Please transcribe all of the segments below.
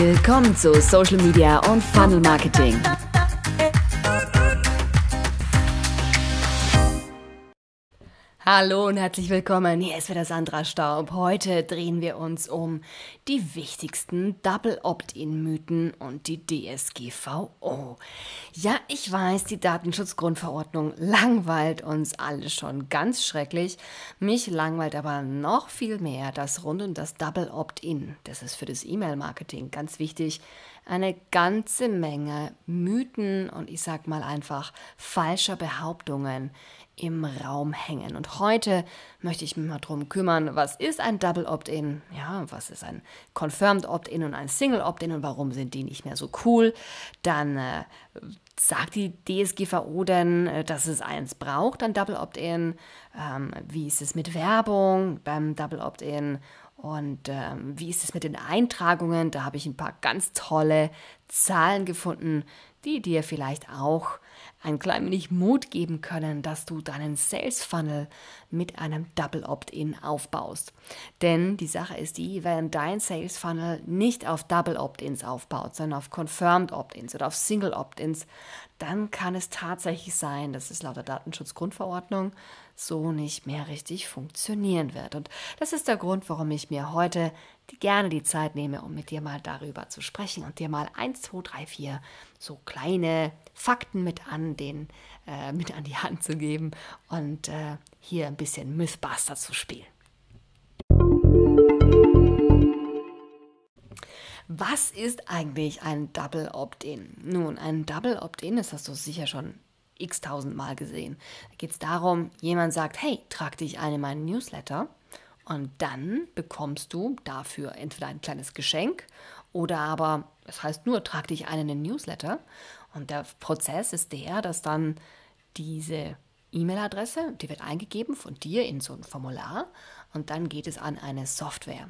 Willkommen zu Social Media und Funnel Marketing. Hallo und herzlich willkommen. Hier ist wieder Sandra Staub. Heute drehen wir uns um die wichtigsten Double Opt-in-Mythen und die DSGVO. Ja, ich weiß, die Datenschutzgrundverordnung langweilt uns alle schon ganz schrecklich. Mich langweilt aber noch viel mehr das rund um das Double Opt-in. Das ist für das E-Mail-Marketing ganz wichtig. Eine ganze Menge Mythen und ich sag mal einfach falscher Behauptungen im Raum hängen. Und heute möchte ich mich mal darum kümmern, was ist ein Double Opt-in? Ja, was ist ein Confirmed Opt-in und ein Single Opt-in und warum sind die nicht mehr so cool? Dann äh, sagt die DSGVO denn, äh, dass es eins braucht, ein Double Opt-in? Ähm, wie ist es mit Werbung beim Double Opt-in? Und ähm, wie ist es mit den Eintragungen? Da habe ich ein paar ganz tolle Zahlen gefunden, die dir vielleicht auch ein klein wenig Mut geben können, dass du deinen Sales Funnel mit einem Double Opt-in aufbaust. Denn die Sache ist die, wenn dein Sales Funnel nicht auf Double Opt-ins aufbaut, sondern auf Confirmed Opt-ins oder auf Single Opt-ins, dann kann es tatsächlich sein, dass es laut der Datenschutzgrundverordnung so nicht mehr richtig funktionieren wird. Und das ist der Grund, warum ich mir heute gerne die Zeit nehme, um mit dir mal darüber zu sprechen und dir mal 1, 2, 3, 4 so kleine Fakten mit an, den, äh, mit an die Hand zu geben und äh, hier ein bisschen Mythbuster zu spielen. Was ist eigentlich ein Double Opt-in? Nun, ein Double Opt-in, das hast du sicher schon x tausend Mal gesehen. Da geht es darum, jemand sagt, hey, trag dich ein in meinen Newsletter und dann bekommst du dafür entweder ein kleines Geschenk oder aber, das heißt nur, trag dich ein in den Newsletter. Und der Prozess ist der, dass dann diese E-Mail-Adresse, die wird eingegeben von dir in so ein Formular und dann geht es an eine Software.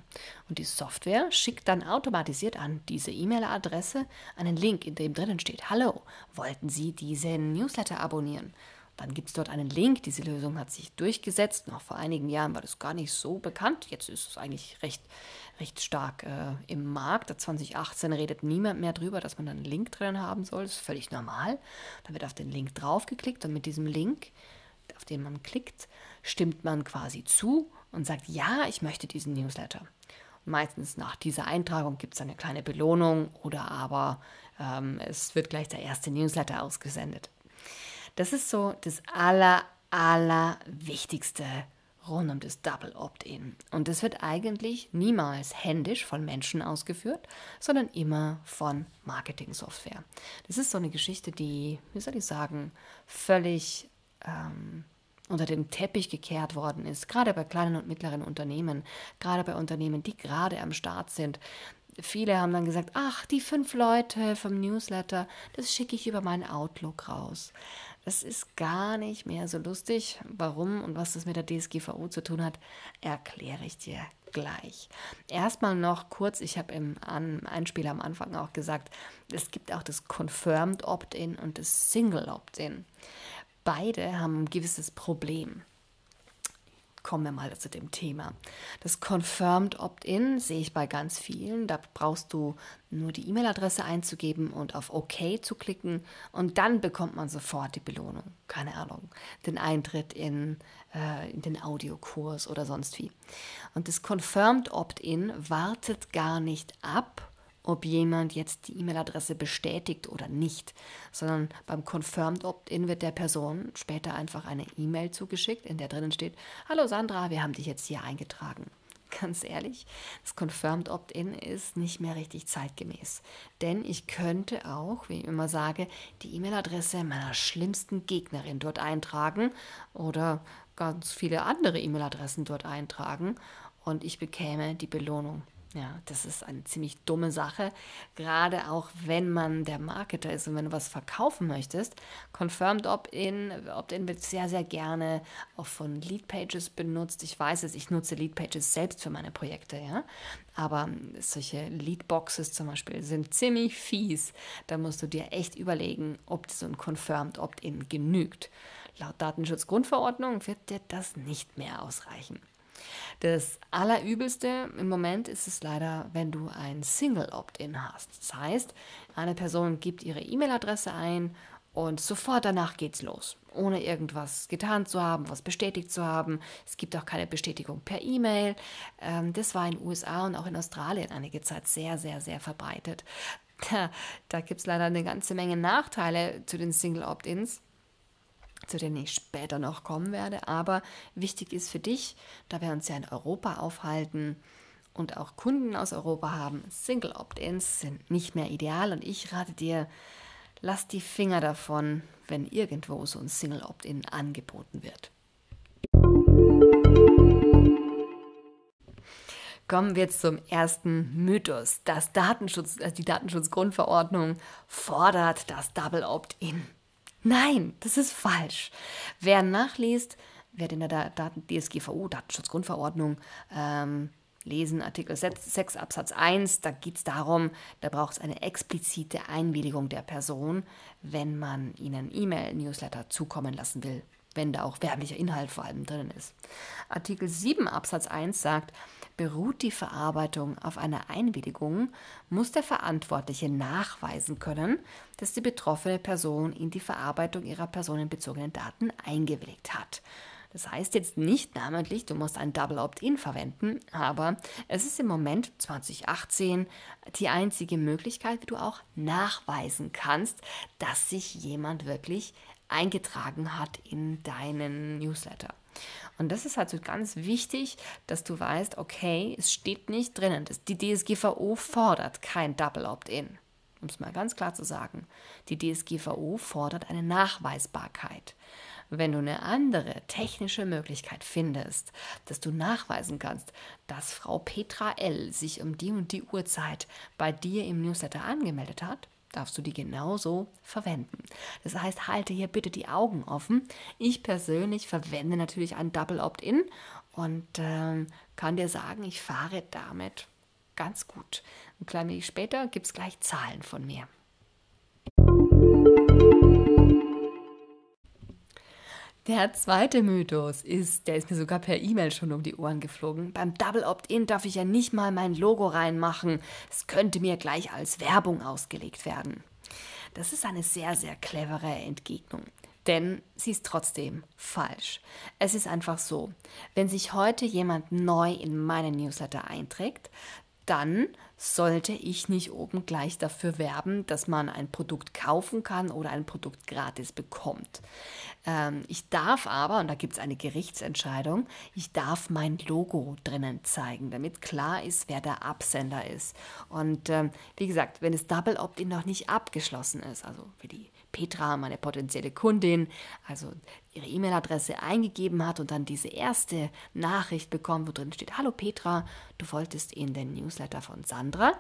Und die Software schickt dann automatisiert an diese E-Mail-Adresse einen Link, in dem drinnen steht, hallo, wollten Sie diesen Newsletter abonnieren? Dann gibt es dort einen Link. Diese Lösung hat sich durchgesetzt. Noch vor einigen Jahren war das gar nicht so bekannt. Jetzt ist es eigentlich recht, recht stark äh, im Markt. 2018 redet niemand mehr darüber, dass man einen Link drin haben soll. Das ist völlig normal. Dann wird auf den Link draufgeklickt und mit diesem Link, auf den man klickt, stimmt man quasi zu und sagt, ja, ich möchte diesen Newsletter. Und meistens nach dieser Eintragung gibt es eine kleine Belohnung oder aber ähm, es wird gleich der erste Newsletter ausgesendet. Das ist so das aller, aller Wichtigste rund um das Double Opt-in. Und das wird eigentlich niemals händisch von Menschen ausgeführt, sondern immer von Marketing-Software. Das ist so eine Geschichte, die, wie soll ich sagen, völlig ähm, unter den Teppich gekehrt worden ist, gerade bei kleinen und mittleren Unternehmen, gerade bei Unternehmen, die gerade am Start sind. Viele haben dann gesagt, ach, die fünf Leute vom Newsletter, das schicke ich über meinen Outlook raus. Das ist gar nicht mehr so lustig. Warum und was das mit der DSGVO zu tun hat, erkläre ich dir gleich. Erstmal noch kurz, ich habe im Einspieler am Anfang auch gesagt, es gibt auch das Confirmed Opt-in und das Single Opt-in. Beide haben ein gewisses Problem kommen wir mal zu dem Thema. Das Confirmed Opt-in sehe ich bei ganz vielen. Da brauchst du nur die E-Mail-Adresse einzugeben und auf OK zu klicken und dann bekommt man sofort die Belohnung. Keine Ahnung, den Eintritt in, äh, in den Audiokurs oder sonst wie. Und das Confirmed Opt-in wartet gar nicht ab, ob jemand jetzt die E-Mail-Adresse bestätigt oder nicht, sondern beim Confirmed Opt-in wird der Person später einfach eine E-Mail zugeschickt, in der drinnen steht, Hallo Sandra, wir haben dich jetzt hier eingetragen. Ganz ehrlich, das Confirmed Opt-in ist nicht mehr richtig zeitgemäß. Denn ich könnte auch, wie ich immer sage, die E-Mail-Adresse meiner schlimmsten Gegnerin dort eintragen oder ganz viele andere E-Mail-Adressen dort eintragen und ich bekäme die Belohnung ja, das ist eine ziemlich dumme Sache, gerade auch wenn man der Marketer ist und wenn du was verkaufen möchtest. Confirmed Opt-in, Opt-in wird sehr, sehr gerne auch von Lead-Pages benutzt. Ich weiß es, ich nutze Lead-Pages selbst für meine Projekte, ja. Aber solche Lead-Boxes zum Beispiel sind ziemlich fies. Da musst du dir echt überlegen, ob so ein Confirmed Opt-in genügt. Laut Datenschutzgrundverordnung wird dir das nicht mehr ausreichen. Das Allerübelste im Moment ist es leider, wenn du ein Single Opt-in hast. Das heißt, eine Person gibt ihre E-Mail-Adresse ein und sofort danach geht's los, ohne irgendwas getan zu haben, was bestätigt zu haben. Es gibt auch keine Bestätigung per E-Mail. Ähm, das war in den USA und auch in Australien einige Zeit sehr, sehr, sehr verbreitet. Da, gibt es leider eine ganze Menge Nachteile zu den Single Opt-ins zu denen ich später noch kommen werde. Aber wichtig ist für dich, da wir uns ja in Europa aufhalten und auch Kunden aus Europa haben, Single Opt-ins sind nicht mehr ideal und ich rate dir, lass die Finger davon, wenn irgendwo so ein Single Opt-in angeboten wird. Kommen wir jetzt zum ersten Mythos. Das Datenschutz, äh, die Datenschutzgrundverordnung fordert das Double Opt-in. Nein, das ist falsch. Wer nachliest, wer in der Daten DSGVO, Datenschutzgrundverordnung, ähm, lesen, Artikel 6 Absatz 1, da geht es darum, da braucht es eine explizite Einwilligung der Person, wenn man ihnen E-Mail-Newsletter zukommen lassen will, wenn da auch werblicher Inhalt vor allem drin ist. Artikel 7 Absatz 1 sagt, Beruht die Verarbeitung auf einer Einwilligung, muss der Verantwortliche nachweisen können, dass die betroffene Person in die Verarbeitung ihrer personenbezogenen Daten eingewilligt hat. Das heißt jetzt nicht namentlich, du musst ein Double Opt-in verwenden, aber es ist im Moment 2018 die einzige Möglichkeit, wie du auch nachweisen kannst, dass sich jemand wirklich eingetragen hat in deinen Newsletter. Und das ist halt so ganz wichtig, dass du weißt, okay, es steht nicht drinnen. Die DSGVO fordert kein Double Opt-in. Um es mal ganz klar zu sagen. Die DSGVO fordert eine Nachweisbarkeit. Wenn du eine andere technische Möglichkeit findest, dass du nachweisen kannst, dass Frau Petra L. sich um die und die Uhrzeit bei dir im Newsletter angemeldet hat, darfst du die genauso verwenden. Das heißt, halte hier bitte die Augen offen. Ich persönlich verwende natürlich ein Double Opt-in und ähm, kann dir sagen, ich fahre damit ganz gut. Ein klein wenig später gibt es gleich Zahlen von mir. Der zweite Mythos ist, der ist mir sogar per E-Mail schon um die Ohren geflogen. Beim Double Opt-in darf ich ja nicht mal mein Logo reinmachen. Es könnte mir gleich als Werbung ausgelegt werden. Das ist eine sehr, sehr clevere Entgegnung. Denn sie ist trotzdem falsch. Es ist einfach so, wenn sich heute jemand neu in meinen Newsletter einträgt, dann sollte ich nicht oben gleich dafür werben, dass man ein Produkt kaufen kann oder ein Produkt gratis bekommt. Ähm, ich darf aber, und da gibt es eine Gerichtsentscheidung, ich darf mein Logo drinnen zeigen, damit klar ist, wer der Absender ist. Und ähm, wie gesagt, wenn das Double Opt-in noch nicht abgeschlossen ist, also für die Petra, meine potenzielle Kundin, also ihre E-Mail-Adresse eingegeben hat und dann diese erste Nachricht bekommt, wo drin steht, Hallo Petra, du wolltest in den Newsletter von Sandra,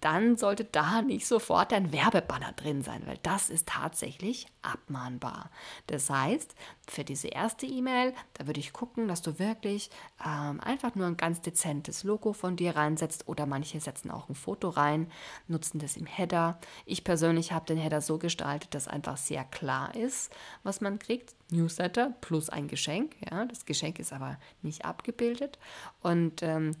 dann sollte da nicht sofort ein Werbebanner drin sein, weil das ist tatsächlich abmahnbar. Das heißt, für diese erste E-Mail, da würde ich gucken, dass du wirklich ähm, einfach nur ein ganz dezentes Logo von dir reinsetzt oder manche setzen auch ein Foto rein, nutzen das im Header. Ich persönlich habe den Header so gestaltet, dass einfach sehr klar ist, was man kriegt. Newsletter plus ein Geschenk. Ja, das Geschenk ist aber nicht abgebildet. Und ähm,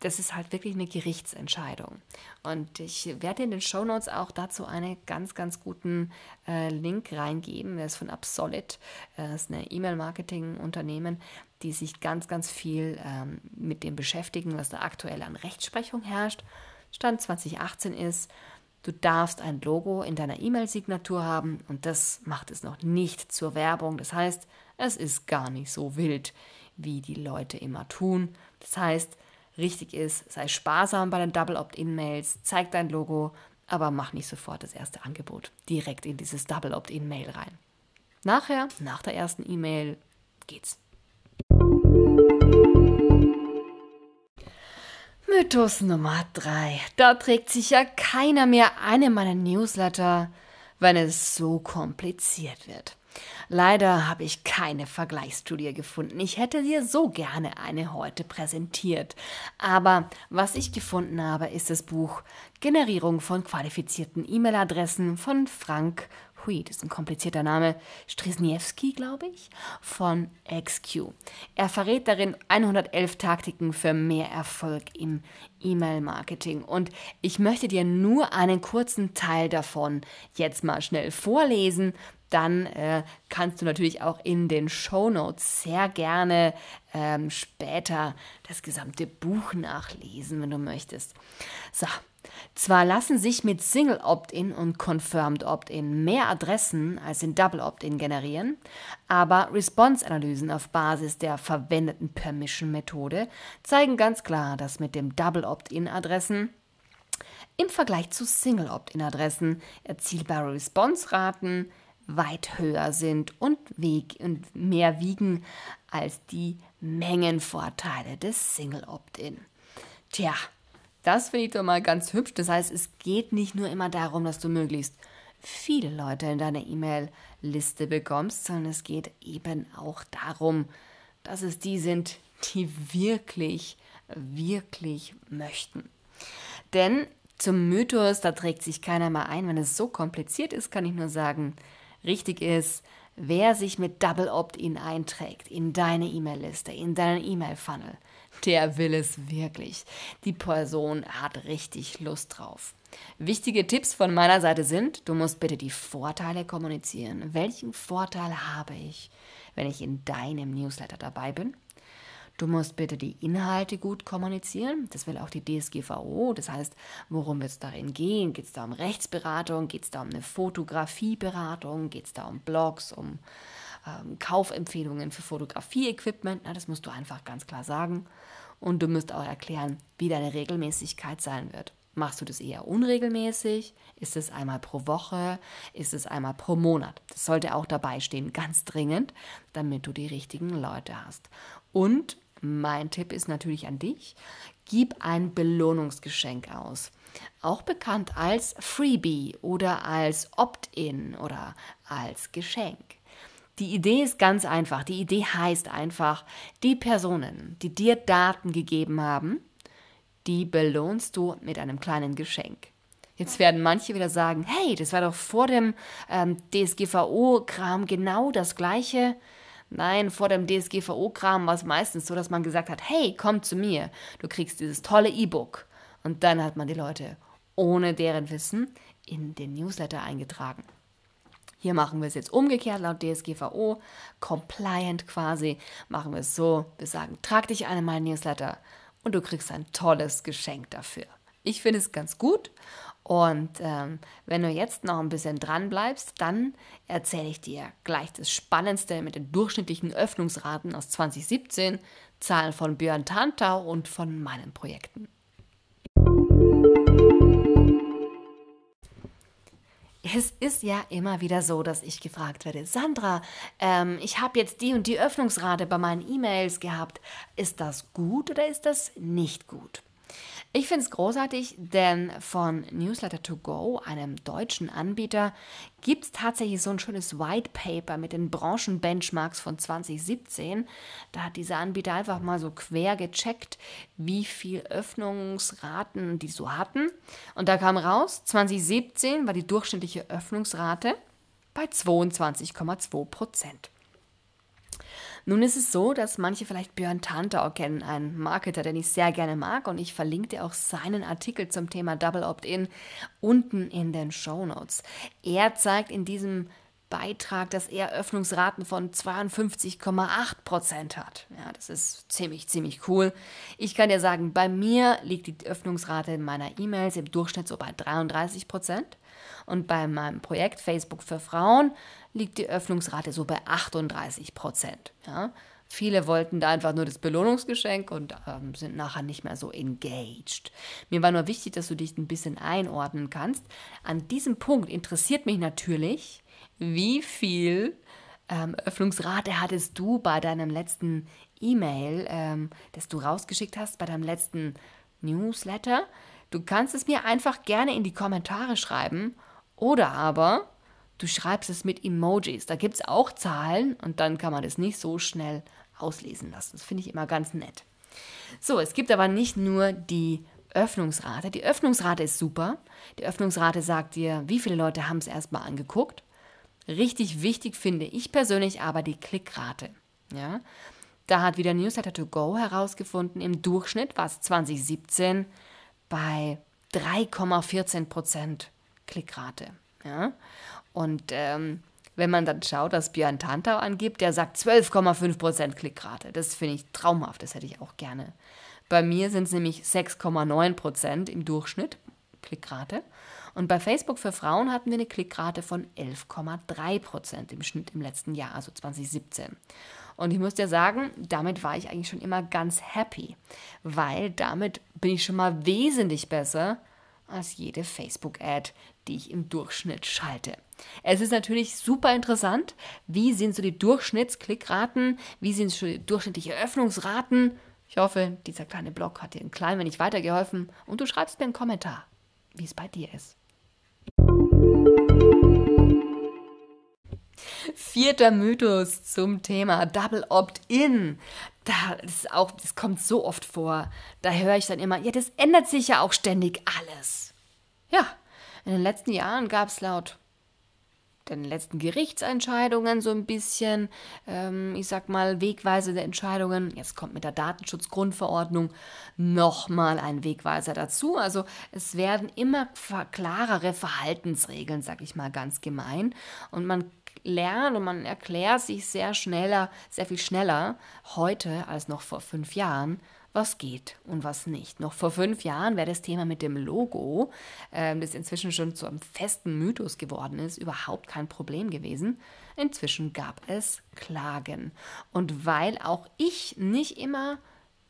das ist halt wirklich eine Gerichtsentscheidung. Und ich werde in den Show Notes auch dazu einen ganz, ganz guten äh, Link reingeben. Der ist von Absolit. Das ist eine E-Mail-Marketing-Unternehmen, die sich ganz, ganz viel ähm, mit dem beschäftigen, was da aktuell an Rechtsprechung herrscht. Stand 2018 ist, du darfst ein Logo in deiner E-Mail-Signatur haben und das macht es noch nicht zur Werbung. Das heißt, es ist gar nicht so wild, wie die Leute immer tun. Das heißt, richtig ist, sei sparsam bei den Double Opt-in-Mails, zeig dein Logo, aber mach nicht sofort das erste Angebot direkt in dieses Double Opt-in-Mail rein. Nachher, nach der ersten E-Mail, geht's. Mythos Nummer 3. Da trägt sich ja keiner mehr eine meiner Newsletter, wenn es so kompliziert wird. Leider habe ich keine Vergleichsstudie gefunden. Ich hätte dir so gerne eine heute präsentiert. Aber was ich gefunden habe, ist das Buch Generierung von qualifizierten E-Mail-Adressen von Frank Tweet, ist ein komplizierter Name, Strisniewski, glaube ich, von XQ. Er verrät darin 111 Taktiken für mehr Erfolg im E-Mail-Marketing. Und ich möchte dir nur einen kurzen Teil davon jetzt mal schnell vorlesen. Dann äh, kannst du natürlich auch in den Show Notes sehr gerne ähm, später das gesamte Buch nachlesen, wenn du möchtest. So, zwar lassen sich mit Single Opt-in und Confirmed Opt-in mehr Adressen als in Double Opt-in generieren, aber Response-Analysen auf Basis der verwendeten Permission-Methode zeigen ganz klar, dass mit dem Double Opt-in-Adressen im Vergleich zu Single Opt-in-Adressen erzielbare Response-Raten weit höher sind und, wieg und mehr wiegen als die Mengenvorteile des Single Opt-in. Tja, das finde ich doch mal ganz hübsch. Das heißt, es geht nicht nur immer darum, dass du möglichst viele Leute in deine E-Mail-Liste bekommst, sondern es geht eben auch darum, dass es die sind, die wirklich, wirklich möchten. Denn zum Mythos, da trägt sich keiner mal ein. Wenn es so kompliziert ist, kann ich nur sagen, richtig ist, wer sich mit Double Opt-in einträgt in deine E-Mail-Liste, in deinen E-Mail-Funnel, der will es wirklich. Die Person hat richtig Lust drauf. Wichtige Tipps von meiner Seite sind, du musst bitte die Vorteile kommunizieren. Welchen Vorteil habe ich, wenn ich in deinem Newsletter dabei bin? Du musst bitte die Inhalte gut kommunizieren. Das will auch die DSGVO. Das heißt, worum wird es darin gehen? Geht es da um Rechtsberatung? Geht es da um eine Fotografieberatung? Geht es da um Blogs, um ähm, Kaufempfehlungen für Fotografie-Equipment. Na, das musst du einfach ganz klar sagen. Und du musst auch erklären, wie deine Regelmäßigkeit sein wird. Machst du das eher unregelmäßig? Ist es einmal pro Woche? Ist es einmal pro Monat? Das sollte auch dabei stehen, ganz dringend, damit du die richtigen Leute hast. Und mein Tipp ist natürlich an dich, gib ein Belohnungsgeschenk aus. Auch bekannt als Freebie oder als Opt-in oder als Geschenk. Die Idee ist ganz einfach. Die Idee heißt einfach, die Personen, die dir Daten gegeben haben, die belohnst du mit einem kleinen Geschenk. Jetzt werden manche wieder sagen, hey, das war doch vor dem ähm, DSGVO-Kram genau das gleiche. Nein, vor dem DSGVO-Kram war es meistens so, dass man gesagt hat, hey, komm zu mir, du kriegst dieses tolle E-Book. Und dann hat man die Leute ohne deren Wissen in den Newsletter eingetragen. Hier machen wir es jetzt umgekehrt laut DSGVO, compliant quasi, machen wir es so, wir sagen, trag dich ein in meinen Newsletter und du kriegst ein tolles Geschenk dafür. Ich finde es ganz gut und ähm, wenn du jetzt noch ein bisschen dran bleibst, dann erzähle ich dir gleich das Spannendste mit den durchschnittlichen Öffnungsraten aus 2017, Zahlen von Björn Tantau und von meinen Projekten. Es ist ja immer wieder so, dass ich gefragt werde, Sandra, ähm, ich habe jetzt die und die Öffnungsrate bei meinen E-Mails gehabt. Ist das gut oder ist das nicht gut? Ich finde es großartig, denn von Newsletter to Go, einem deutschen Anbieter, gibt es tatsächlich so ein schönes White Paper mit den Branchenbenchmarks von 2017. Da hat dieser Anbieter einfach mal so quer gecheckt, wie viel Öffnungsraten die so hatten. Und da kam raus, 2017 war die durchschnittliche Öffnungsrate bei 22,2 Prozent. Nun ist es so, dass manche vielleicht Björn Tantau kennen, einen Marketer, den ich sehr gerne mag und ich verlinke dir auch seinen Artikel zum Thema Double Opt-in unten in den Show Notes. Er zeigt in diesem Beitrag, dass er Öffnungsraten von 52,8 Prozent hat. Ja, das ist ziemlich, ziemlich cool. Ich kann dir sagen, bei mir liegt die Öffnungsrate meiner E-Mails im Durchschnitt so bei 33 Prozent. Und bei meinem Projekt Facebook für Frauen liegt die Öffnungsrate so bei 38 Prozent. Ja? Viele wollten da einfach nur das Belohnungsgeschenk und ähm, sind nachher nicht mehr so engaged. Mir war nur wichtig, dass du dich ein bisschen einordnen kannst. An diesem Punkt interessiert mich natürlich, wie viel ähm, Öffnungsrate hattest du bei deinem letzten E-Mail, ähm, das du rausgeschickt hast, bei deinem letzten Newsletter? Du kannst es mir einfach gerne in die Kommentare schreiben oder aber du schreibst es mit Emojis. Da gibt es auch Zahlen und dann kann man das nicht so schnell auslesen lassen. Das finde ich immer ganz nett. So, es gibt aber nicht nur die Öffnungsrate. Die Öffnungsrate ist super. Die Öffnungsrate sagt dir, wie viele Leute haben es erstmal angeguckt. Richtig wichtig finde ich persönlich aber die Klickrate. Ja? Da hat wieder Newsletter to Go herausgefunden, im Durchschnitt war es 2017 bei 3,14 Prozent Klickrate. Ja? Und ähm, wenn man dann schaut, dass Björn Tantau angibt, der sagt 12,5 Prozent Klickrate. Das finde ich traumhaft, das hätte ich auch gerne. Bei mir sind es nämlich 6,9 Prozent im Durchschnitt Klickrate. Und bei Facebook für Frauen hatten wir eine Klickrate von 11,3 Prozent im Schnitt im letzten Jahr, also 2017. Und ich muss dir sagen, damit war ich eigentlich schon immer ganz happy, weil damit bin ich schon mal wesentlich besser als jede Facebook-Ad, die ich im Durchschnitt schalte. Es ist natürlich super interessant, wie sind so die Durchschnittsklickraten, wie sind so die durchschnittliche Öffnungsraten. Ich hoffe, dieser kleine Blog hat dir ein klein wenig weitergeholfen und du schreibst mir einen Kommentar, wie es bei dir ist. Vierter Mythos zum Thema Double Opt-in. Da ist auch, das kommt so oft vor. Da höre ich dann immer, ja, das ändert sich ja auch ständig alles. Ja, in den letzten Jahren gab es laut den letzten Gerichtsentscheidungen so ein bisschen, ähm, ich sag mal, wegweisende Entscheidungen. Jetzt kommt mit der Datenschutzgrundverordnung nochmal ein Wegweiser dazu. Also es werden immer klarere Verhaltensregeln, sag ich mal ganz gemein. Und man lernt und man erklärt sich sehr schneller, sehr viel schneller heute als noch vor fünf Jahren, was geht und was nicht. Noch vor fünf Jahren wäre das Thema mit dem Logo, äh, das inzwischen schon zu einem festen Mythos geworden ist, überhaupt kein Problem gewesen. Inzwischen gab es Klagen. Und weil auch ich nicht immer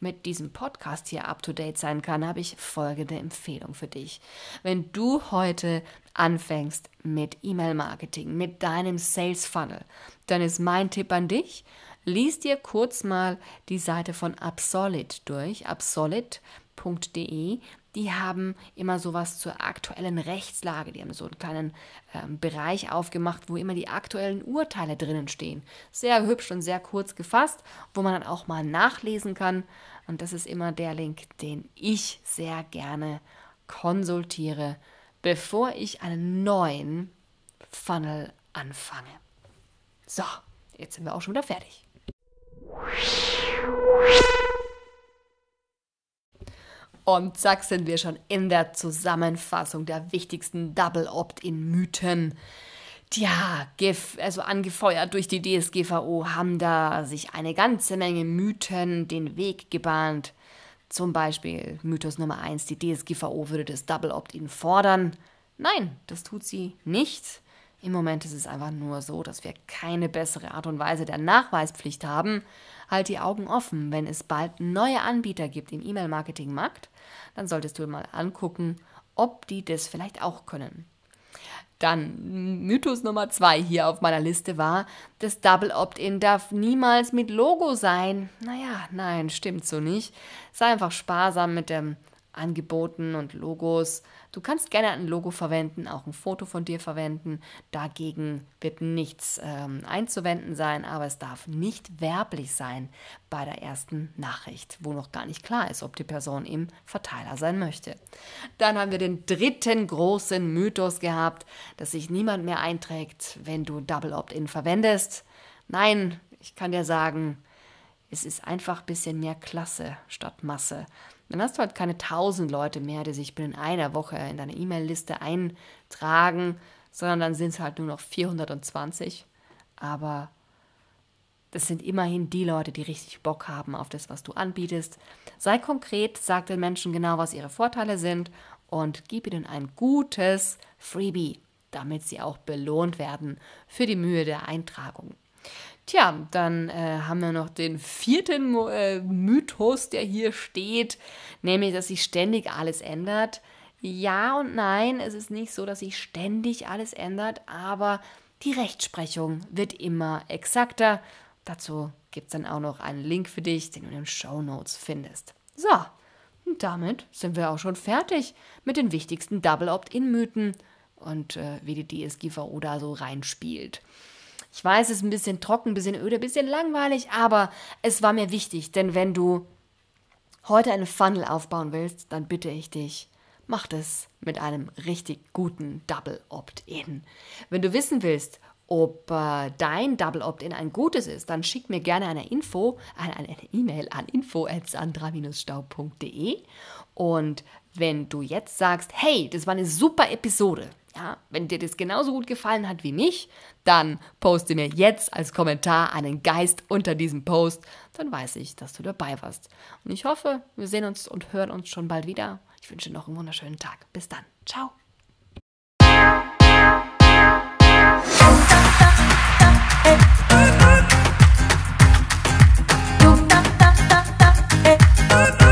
mit diesem Podcast hier up-to-date sein kann, habe ich folgende Empfehlung für dich. Wenn du heute anfängst mit E-Mail-Marketing, mit deinem Sales Funnel, dann ist mein Tipp an dich, lies dir kurz mal die Seite von Absolid durch, absolid.de. Die haben immer sowas zur aktuellen Rechtslage. Die haben so einen kleinen ähm, Bereich aufgemacht, wo immer die aktuellen Urteile drinnen stehen. Sehr hübsch und sehr kurz gefasst, wo man dann auch mal nachlesen kann. Und das ist immer der Link, den ich sehr gerne konsultiere bevor ich einen neuen Funnel anfange. So, jetzt sind wir auch schon wieder fertig. Und zack sind wir schon in der Zusammenfassung der wichtigsten Double Opt-in-Mythen. Tja, also angefeuert durch die DSGVO haben da sich eine ganze Menge Mythen den Weg gebahnt. Zum Beispiel Mythos Nummer 1, die DSGVO würde das Double Opt-in fordern. Nein, das tut sie nicht. Im Moment ist es einfach nur so, dass wir keine bessere Art und Weise der Nachweispflicht haben. Halt die Augen offen, wenn es bald neue Anbieter gibt im E-Mail-Marketing-Markt, dann solltest du mal angucken, ob die das vielleicht auch können. Dann Mythos Nummer zwei hier auf meiner Liste war, das Double Opt-in darf niemals mit Logo sein. Naja, nein, stimmt so nicht. Sei einfach sparsam mit dem Angeboten und Logos. Du kannst gerne ein Logo verwenden, auch ein Foto von dir verwenden. Dagegen wird nichts ähm, einzuwenden sein, aber es darf nicht werblich sein bei der ersten Nachricht, wo noch gar nicht klar ist, ob die Person im Verteiler sein möchte. Dann haben wir den dritten großen Mythos gehabt, dass sich niemand mehr einträgt, wenn du Double Opt-in verwendest. Nein, ich kann dir sagen, es ist einfach ein bisschen mehr Klasse statt Masse. Dann hast du halt keine tausend Leute mehr, die sich binnen einer Woche in deine E-Mail-Liste eintragen, sondern dann sind es halt nur noch 420. Aber das sind immerhin die Leute, die richtig Bock haben auf das, was du anbietest. Sei konkret, sag den Menschen genau, was ihre Vorteile sind und gib ihnen ein gutes Freebie, damit sie auch belohnt werden für die Mühe der Eintragung. Tja, dann äh, haben wir noch den vierten äh, Mythos, der hier steht, nämlich, dass sich ständig alles ändert. Ja und nein, es ist nicht so, dass sich ständig alles ändert, aber die Rechtsprechung wird immer exakter. Dazu gibt es dann auch noch einen Link für dich, den du in den Show Notes findest. So, und damit sind wir auch schon fertig mit den wichtigsten Double Opt-in-Mythen und äh, wie die DSGVO da so reinspielt. Ich weiß, es ist ein bisschen trocken, ein bisschen öde, ein bisschen langweilig, aber es war mir wichtig, denn wenn du heute einen Funnel aufbauen willst, dann bitte ich dich, mach das mit einem richtig guten Double Opt-in. Wenn du wissen willst, ob äh, dein Double Opt-in ein gutes ist, dann schick mir gerne eine Info, eine E-Mail an info@sandra-staub.de und wenn du jetzt sagst, hey, das war eine super Episode, ja, wenn dir das genauso gut gefallen hat wie mich, dann poste mir jetzt als Kommentar einen Geist unter diesem Post, dann weiß ich, dass du dabei warst. Und ich hoffe, wir sehen uns und hören uns schon bald wieder. Ich wünsche noch einen wunderschönen Tag. Bis dann. Ciao. Du, eh.